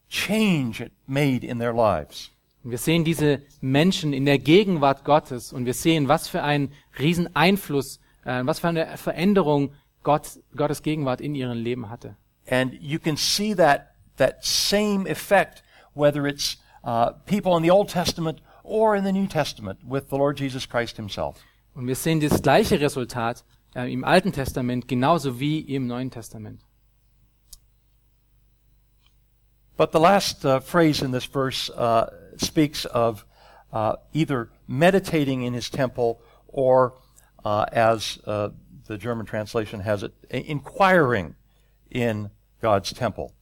change it made in their lives. Und wir sehen diese Menschen in der Gegenwart Gottes und wir sehen, was für einen riesen Einfluss, äh, was für eine Veränderung Gott, Gottes Gegenwart in ihrem Leben hatte. And you can see that that same effect, whether it's uh, people in the Old Testament or in the New Testament with the Lord Jesus Christ Himself. Und wir sehen das gleiche Resultat äh, im Alten Testament genauso wie im Neuen Testament. But the last uh, phrase in this verse uh, speaks of uh, either meditating in his temple or, uh, as uh, the German translation has it, inquiring in God's temple.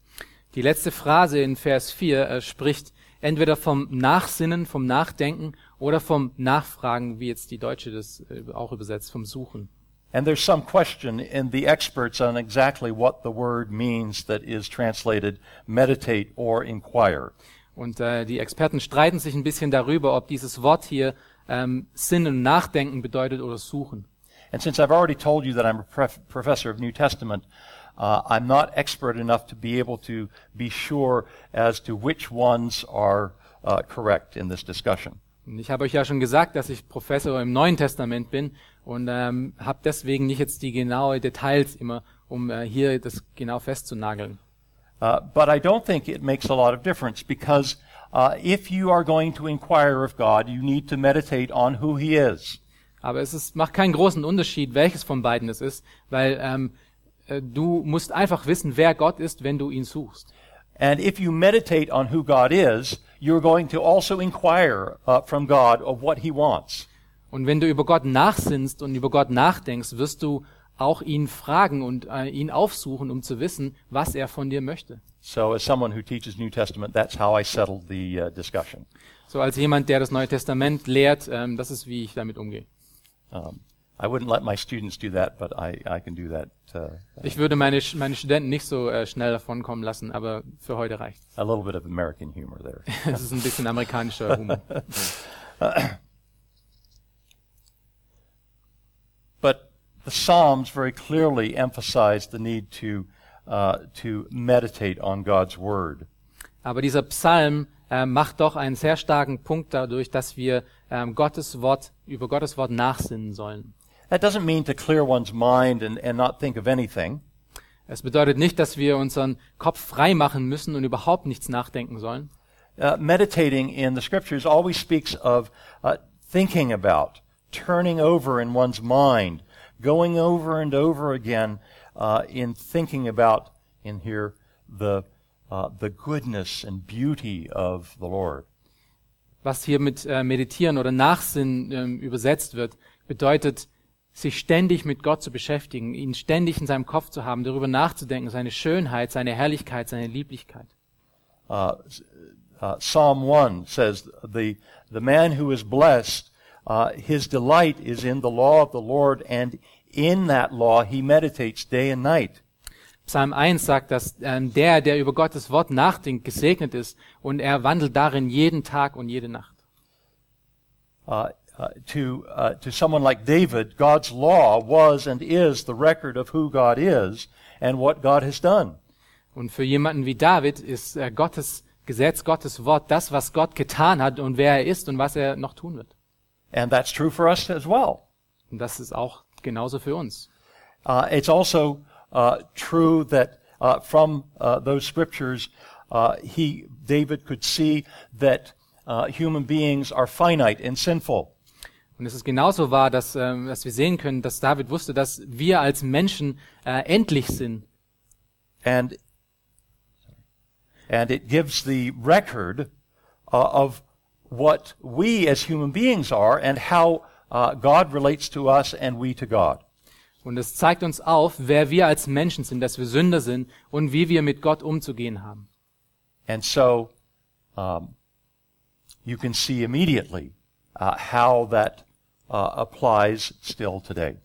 Die letzte Phrase in Vers 4 äh, spricht entweder vom Nachsinnen, vom Nachdenken oder vom Nachfragen, wie jetzt die Deutsche das äh, auch übersetzt, vom Suchen. And there's some question in the experts on exactly what the word means that is translated meditate or inquire. Und äh, die Experten streiten sich ein bisschen darüber, ob dieses Wort hier ähm, Sinnen und Nachdenken bedeutet oder Suchen. And since I've already told you that I'm a prof- professor of New Testament, uh, I'm not expert enough to be able to be sure as to which ones are uh, correct in this discussion. Und ich habe euch ja schon gesagt, dass ich Professor im Neuen Testament bin und ähm, habe deswegen nicht jetzt die genaue Details immer, um äh, hier das genau festzunageln. Uh, but I don't think it makes a lot of difference because uh, if you are going to inquire of God, you need to meditate on who He is. Aber es ist, macht keinen großen Unterschied, welches von beiden es ist, weil ähm, äh, du musst einfach wissen, wer Gott ist, wenn du ihn suchst. And if you meditate on who God is, you're going to also inquire uh, from God of what He wants. Und wenn du über Gott nachsinnst und über Gott nachdenkst, wirst du auch ihn fragen und äh, ihn aufsuchen, um zu wissen, was er von dir möchte. So, as someone who teaches New Testament, that's how I settled the uh, discussion. So als jemand, der das Neue Testament lehrt, ähm, das ist, wie ich damit umgehe. Um, I wouldn't let my students do that, but I, I can do that uh, Ich würde meine, meine Studenten nicht so äh, schnell davonkommen lassen, aber für heute reicht a little bit of American humor there. [laughs] Es ist ein bisschen amerikanischer Humor. [laughs] But the Psalms very clearly emphasize the need to, uh, to meditate on God's Word. Aber dieser Psalm äh, macht doch einen sehr starken Punkt dadurch, dass wir ähm, Gottes Wort, über Gottes Wort nachsinnen sollen. That doesn't mean to clear one's mind and, and not think of anything. Es bedeutet nicht, dass wir unseren Kopf frei machen müssen und überhaupt nichts nachdenken sollen. Uh, meditating in the scriptures always speaks of uh, thinking about, turning over in one's mind, going over and over again uh, in thinking about, in here, the, uh, the goodness and beauty of the Lord. Was hier mit äh, Meditieren oder Nachsinnen ähm, übersetzt wird, bedeutet, sich ständig mit Gott zu beschäftigen, ihn ständig in seinem Kopf zu haben, darüber nachzudenken, seine Schönheit, seine Herrlichkeit, seine Lieblichkeit. Uh, uh, Psalm 1 says, the, the man who is blessed, uh, his delight is in the law of the Lord, and in that law he meditates day and night. Psalm 1 sagt, dass ähm, der, der über Gottes Wort nachdenkt, gesegnet ist und er wandelt darin jeden Tag und jede Nacht. Uh, uh, to, uh, to someone like David, God's law was and is the record of who God is and what God has done. Und für jemanden wie David ist äh, Gottes Gesetz, Gottes Wort das, was Gott getan hat und wer er ist und was er noch tun wird. And that's true for us as well. Und das ist auch genauso für uns. Uh, it's also uh, true that uh, from uh, those scriptures, uh, he, David could see that uh, human beings are finite and sinful. Und es ist genauso wahr, dass, ähm, dass wir sehen können, dass David wusste, dass wir als Menschen äh, endlich sind. And, and it gives the record of what we as human beings are and how uh, God relates to us and we to God. Und es zeigt uns auf, wer wir als Menschen sind, dass wir Sünder sind und wie wir mit Gott umzugehen haben. And so um, you can see immediately uh, how that uh, applies still today.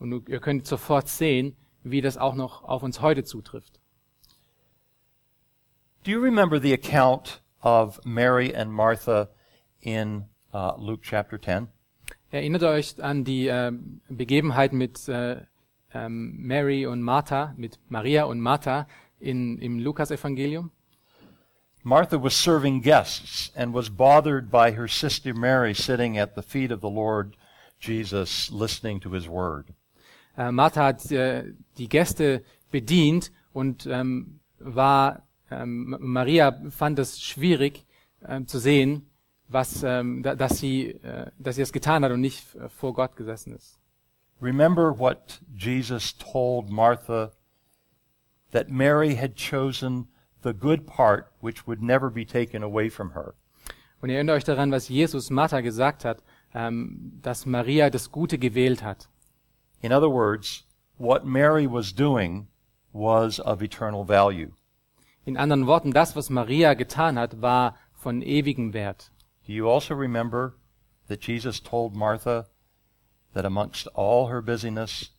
Und ihr könnt sofort sehen, wie das auch noch auf uns heute zutrifft. Do you remember the account of Mary and Martha in uh, Luke chapter 10? Erinnert euch an die ähm, Begebenheit mit äh, ähm, Mary und Martha, mit Maria und Martha in, im Lukas-Evangelium? Martha was serving guests and was bothered by her sister Mary sitting at the feet of the Lord Jesus listening to his word. Äh, Martha hat äh, die Gäste bedient und ähm, war ähm, Maria fand es schwierig ähm, zu sehen, was ähm, da, dass sie äh, dass sie es getan hat und nicht äh, vor Gott gesessen ist. Remember what Jesus told Martha that Mary had chosen the good part which would never be taken away from her. Und ihr erinnert euch daran, was Jesus Martha gesagt hat, ähm, dass Maria das Gute gewählt hat. In other words, what Mary was doing was of eternal value. In anderen Worten, das, was Maria getan hat, war von ewigem Wert. Do you also remember that Jesus told Martha that amongst all her busyness,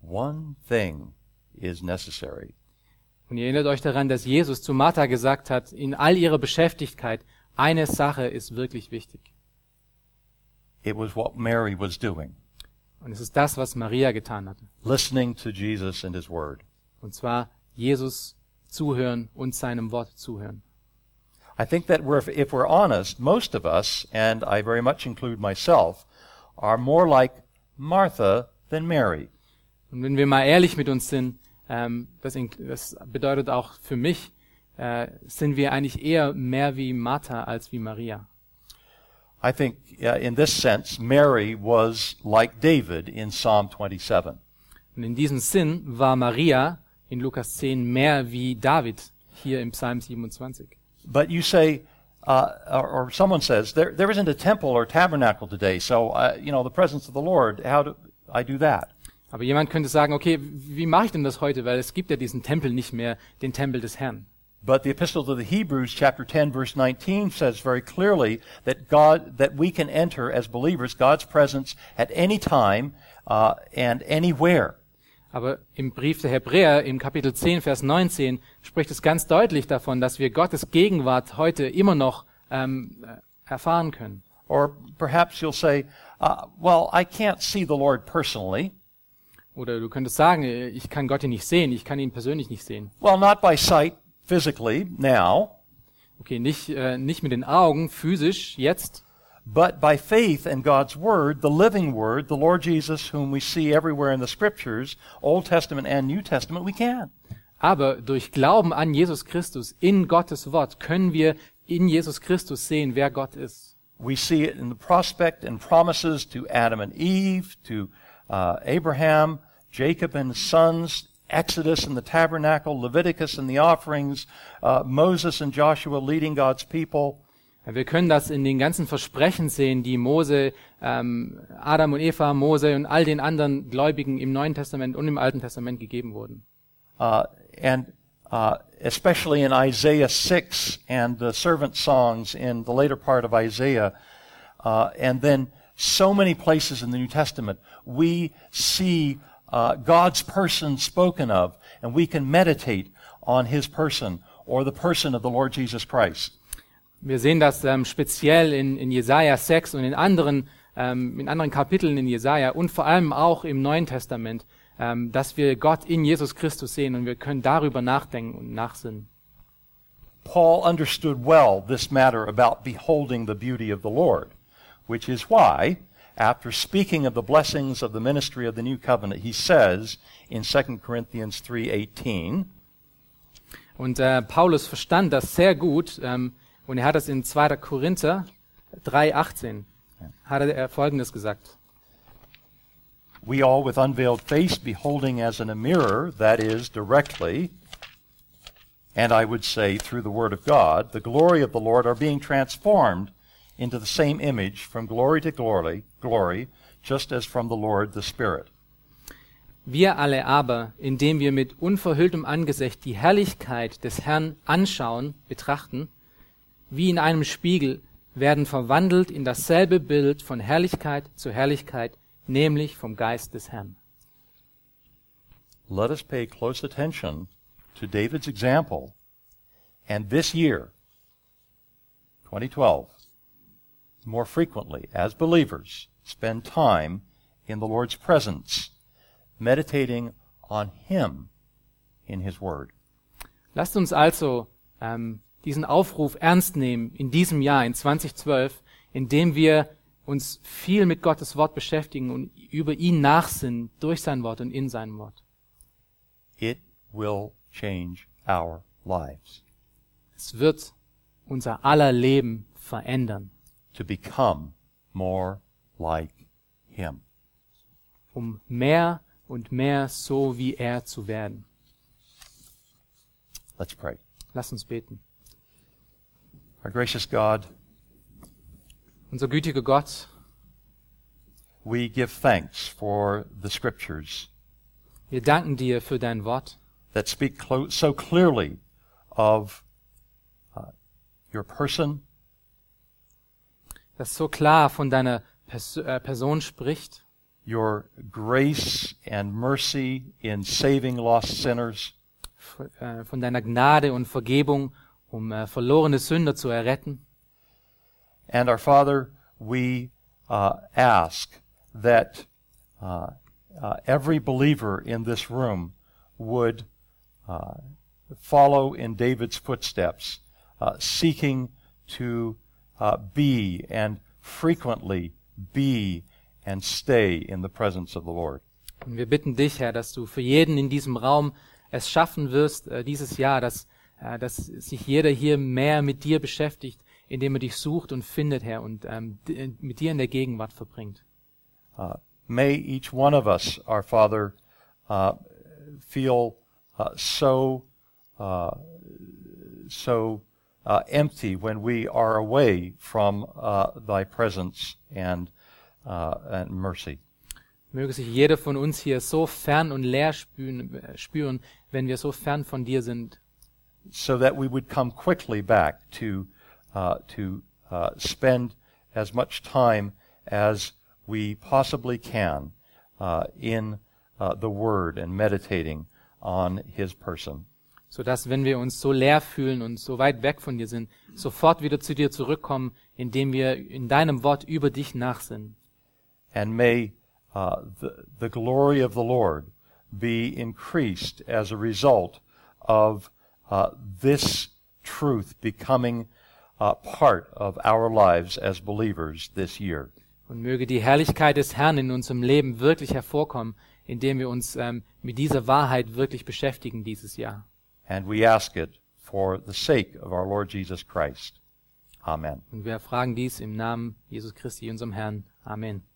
one thing is necessary? Und ihr erinnert euch daran, dass Jesus zu Martha gesagt hat, in all ihrer Beschäftigkeit, eine Sache ist wirklich wichtig. It was what Mary was doing, Und es ist das, was Maria getan hatte. listening to Jesus and his word. Und zwar Jesus zuhören und seinem Wort zuhören. I think that we're, if we're honest, most of us, and I very much include myself, are more like Martha than Mary. Und wenn wir mal ehrlich mit uns sind, ähm, das, das bedeutet auch für mich, äh, sind wir eigentlich eher mehr wie Martha als wie Maria. I think uh, in this sense, Mary was like David in Psalm 27. Und in diesem Sinn war Maria in Lukas 10 mehr wie David hier im Psalm 27. But you say, uh, or, or someone says, there, there isn't a temple or tabernacle today, so, uh, you know, the presence of the Lord, how do I do that? Aber jemand könnte sagen, okay, wie mache ich denn das heute? Weil es gibt ja diesen Tempel nicht mehr, den Tempel des Herrn. But the Epistle to the Hebrews, chapter 10, verse 19, says very clearly that God, that we can enter as believers God's presence at any time uh, and anywhere. Aber im Brief der Hebräer, im Kapitel 10, Vers 19, spricht es ganz deutlich davon, dass wir Gottes Gegenwart heute immer noch ähm, äh, erfahren können. Or perhaps you'll say, uh, well, I can't see the Lord personally. Oder du könntest sagen, ich kann Gott hier nicht sehen, ich kann ihn persönlich nicht sehen. Well, not by sight physically now, Okay, nicht, äh, nicht mit den Augen, physisch, jetzt, but by faith in God's Word, the living Word, the Lord Jesus, whom we see everywhere in the Scriptures, Old Testament and New Testament, we can. aber durch Glauben an Jesus Christus in Gottes Wort können wir in Jesus Christus sehen, wer Gott ist. We see it in the prospect and promises to Adam and Eve, to uh, Abraham, Jacob and his sons, Exodus and the tabernacle, Leviticus and the offerings, uh, Moses and Joshua leading God's people. Wir können das in den ganzen Versprechen sehen, die Mose, ähm, Adam und Eva, Mose und all den anderen Gläubigen im Neuen Testament und im Alten Testament gegeben wurden. Uh, and uh, especially in Isaiah 6 and the servant songs in the later part of Isaiah, uh, and then so many places in the New Testament, we see uh, God's person spoken of, and we can meditate on His person or the person of the Lord Jesus Christ. Wir sehen das ähm, speziell in, in Jesaja 6 und in anderen, ähm, in anderen Kapiteln in Jesaja und vor allem auch im Neuen Testament, ähm, dass wir Gott in Jesus Christus sehen und wir können darüber nachdenken und nachsinnen. Paul understood well this matter about beholding the beauty of the Lord, which is why, after speaking of the blessings of the ministry of the new covenant, he says in 2 Corinthians 3:18, Und äh, Paulus verstand das sehr gut ähm, und er hat das in 2. Korinther 3,18 hat er Folgendes gesagt. We all with unveiled face beholding as in a mirror, that is, directly, and I would say through the Word of God, the glory of the Lord are being transformed into the same image from glory to glory, glory, just as from the Lord the Spirit. Wir alle aber, indem wir mit unverhülltem Angesicht die Herrlichkeit des Herrn anschauen, betrachten, wie in einem Spiegel, werden verwandelt in dasselbe Bild von Herrlichkeit zu Herrlichkeit, nämlich vom Geist des Herrn. Let us pay close attention to David's example, and this year, 2012, more frequently, as believers, spend time in the Lord's presence, meditating on Him in His Word. Lasst uns also ähm, diesen Aufruf ernst nehmen in diesem Jahr, in 2012, indem wir uns viel mit Gottes Wort beschäftigen und über ihn nachsinnen durch sein Wort und in sein Wort. It will change our lives Es wird unser aller Leben verändern, to become more like Him. um mehr und mehr so wie er zu werden. Let's pray. Lasst uns beten. Our gracious God, Unser gütiger Gott, we give thanks for the Scriptures wir danken dir für dein Wort, that speak clo- so clearly of uh, your person, das so klar von deiner Pers äh, Person spricht, your grace and mercy in saving lost sinners, f- äh, von deiner Gnade und Vergebung, um äh, verlorene Sünder zu erretten. and our Father, we uh, ask that uh, uh, every believer in this room would uh, follow in David's footsteps, uh, seeking to uh, be and frequently be and stay in the presence of the Lord. Und wir bitten dich, Herr, dass du für jeden in diesem Raum es schaffen wirst, äh, dieses Jahr, dass, äh, dass sich jeder hier mehr mit dir beschäftigt, indem er dich sucht und findet, Herr, und ähm, d- mit dir in der Gegenwart verbringt. Uh, may each one of us, our Father, uh, feel uh, so uh, so uh, empty when we are away from uh, Thy presence and uh, and mercy. Möge sich jeder von uns hier so fern und leer spüren, äh, spüren, wenn wir so fern von dir sind, so that we would come quickly back to uh, to uh, spend as much time as we possibly can uh, in uh, the Word and meditating on His person. so dass, wenn wir uns so leer fühlen und so weit weg von dir sind, sofort wieder zu dir zurückkommen, indem wir in deinem Wort über dich nachsinnen. And may uh, the, the glory of the Lord be increased as a result of uh, this truth becoming uh, part of our lives as believers this year. Und möge die Herrlichkeit des Herrn in unserem Leben wirklich hervorkommen, indem wir uns ähm, mit dieser Wahrheit wirklich beschäftigen dieses Jahr. And we ask it for the sake of our Lord Jesus Christ. Amen. Und wir fragen dies im Namen Jesus Christi, unserem Herrn. Amen.